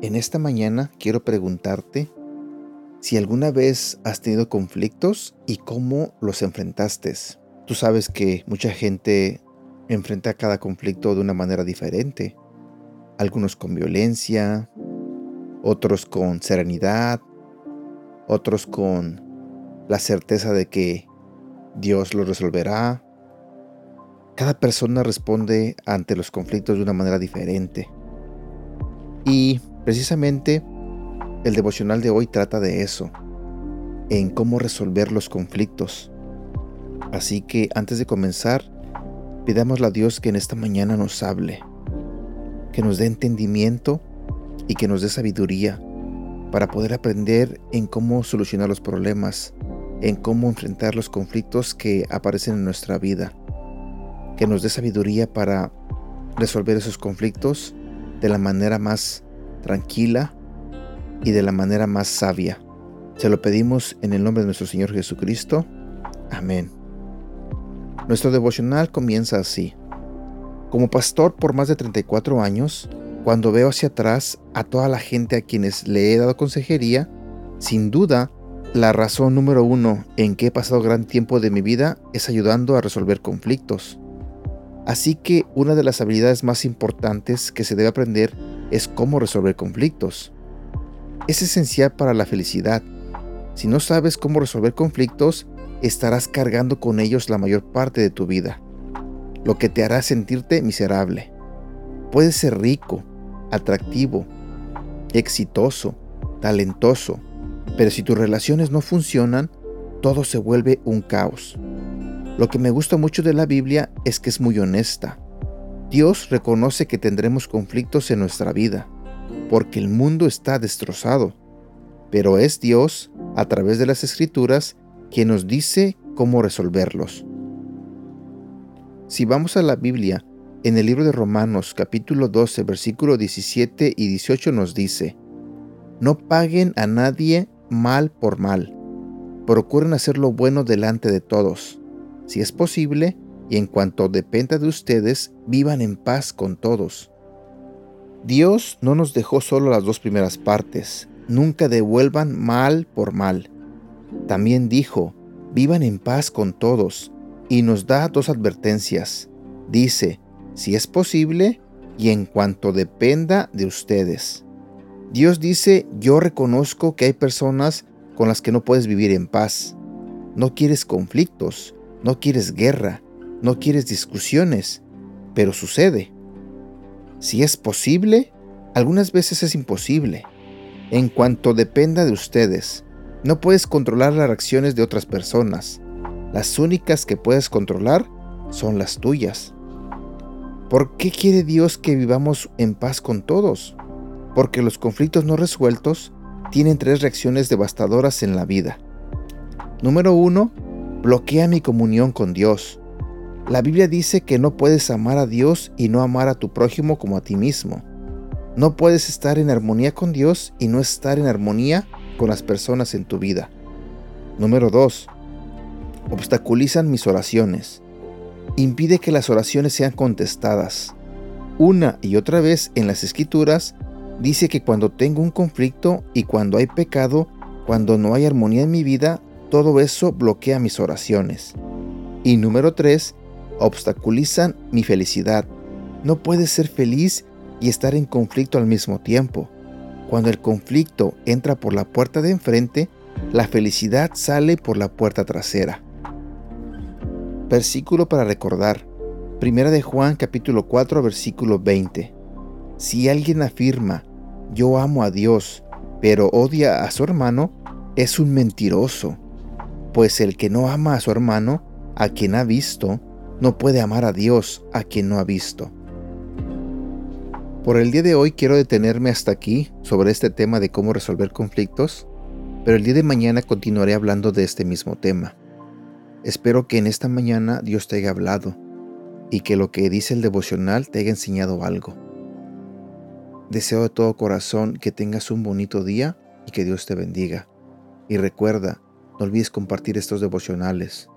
En esta mañana quiero preguntarte si alguna vez has tenido conflictos y cómo los enfrentaste. Tú sabes que mucha gente enfrenta cada conflicto de una manera diferente. Algunos con violencia, otros con serenidad, otros con la certeza de que Dios lo resolverá. Cada persona responde ante los conflictos de una manera diferente. Y precisamente el devocional de hoy trata de eso, en cómo resolver los conflictos. Así que antes de comenzar, Pidámosle a Dios que en esta mañana nos hable, que nos dé entendimiento y que nos dé sabiduría para poder aprender en cómo solucionar los problemas, en cómo enfrentar los conflictos que aparecen en nuestra vida. Que nos dé sabiduría para resolver esos conflictos de la manera más tranquila y de la manera más sabia. Se lo pedimos en el nombre de nuestro Señor Jesucristo. Amén. Nuestro devocional comienza así. Como pastor por más de 34 años, cuando veo hacia atrás a toda la gente a quienes le he dado consejería, sin duda, la razón número uno en que he pasado gran tiempo de mi vida es ayudando a resolver conflictos. Así que una de las habilidades más importantes que se debe aprender es cómo resolver conflictos. Es esencial para la felicidad. Si no sabes cómo resolver conflictos, estarás cargando con ellos la mayor parte de tu vida, lo que te hará sentirte miserable. Puedes ser rico, atractivo, exitoso, talentoso, pero si tus relaciones no funcionan, todo se vuelve un caos. Lo que me gusta mucho de la Biblia es que es muy honesta. Dios reconoce que tendremos conflictos en nuestra vida, porque el mundo está destrozado, pero es Dios, a través de las escrituras, quien nos dice cómo resolverlos. Si vamos a la Biblia, en el libro de Romanos capítulo 12 versículo 17 y 18 nos dice, No paguen a nadie mal por mal, procuren hacer lo bueno delante de todos, si es posible, y en cuanto dependa de ustedes, vivan en paz con todos. Dios no nos dejó solo las dos primeras partes, nunca devuelvan mal por mal. También dijo, vivan en paz con todos, y nos da dos advertencias. Dice, si es posible, y en cuanto dependa de ustedes. Dios dice, yo reconozco que hay personas con las que no puedes vivir en paz. No quieres conflictos, no quieres guerra, no quieres discusiones, pero sucede. Si es posible, algunas veces es imposible. En cuanto dependa de ustedes, no puedes controlar las reacciones de otras personas. Las únicas que puedes controlar son las tuyas. ¿Por qué quiere Dios que vivamos en paz con todos? Porque los conflictos no resueltos tienen tres reacciones devastadoras en la vida. Número uno, bloquea mi comunión con Dios. La Biblia dice que no puedes amar a Dios y no amar a tu prójimo como a ti mismo. No puedes estar en armonía con Dios y no estar en armonía con las personas en tu vida. Número 2. Obstaculizan mis oraciones. Impide que las oraciones sean contestadas. Una y otra vez en las escrituras dice que cuando tengo un conflicto y cuando hay pecado, cuando no hay armonía en mi vida, todo eso bloquea mis oraciones. Y número 3. Obstaculizan mi felicidad. No puedes ser feliz y estar en conflicto al mismo tiempo. Cuando el conflicto entra por la puerta de enfrente, la felicidad sale por la puerta trasera. Versículo para recordar. Primera de Juan capítulo 4 versículo 20. Si alguien afirma, yo amo a Dios, pero odia a su hermano, es un mentiroso, pues el que no ama a su hermano, a quien ha visto, no puede amar a Dios, a quien no ha visto. Por el día de hoy quiero detenerme hasta aquí sobre este tema de cómo resolver conflictos, pero el día de mañana continuaré hablando de este mismo tema. Espero que en esta mañana Dios te haya hablado y que lo que dice el devocional te haya enseñado algo. Deseo de todo corazón que tengas un bonito día y que Dios te bendiga. Y recuerda, no olvides compartir estos devocionales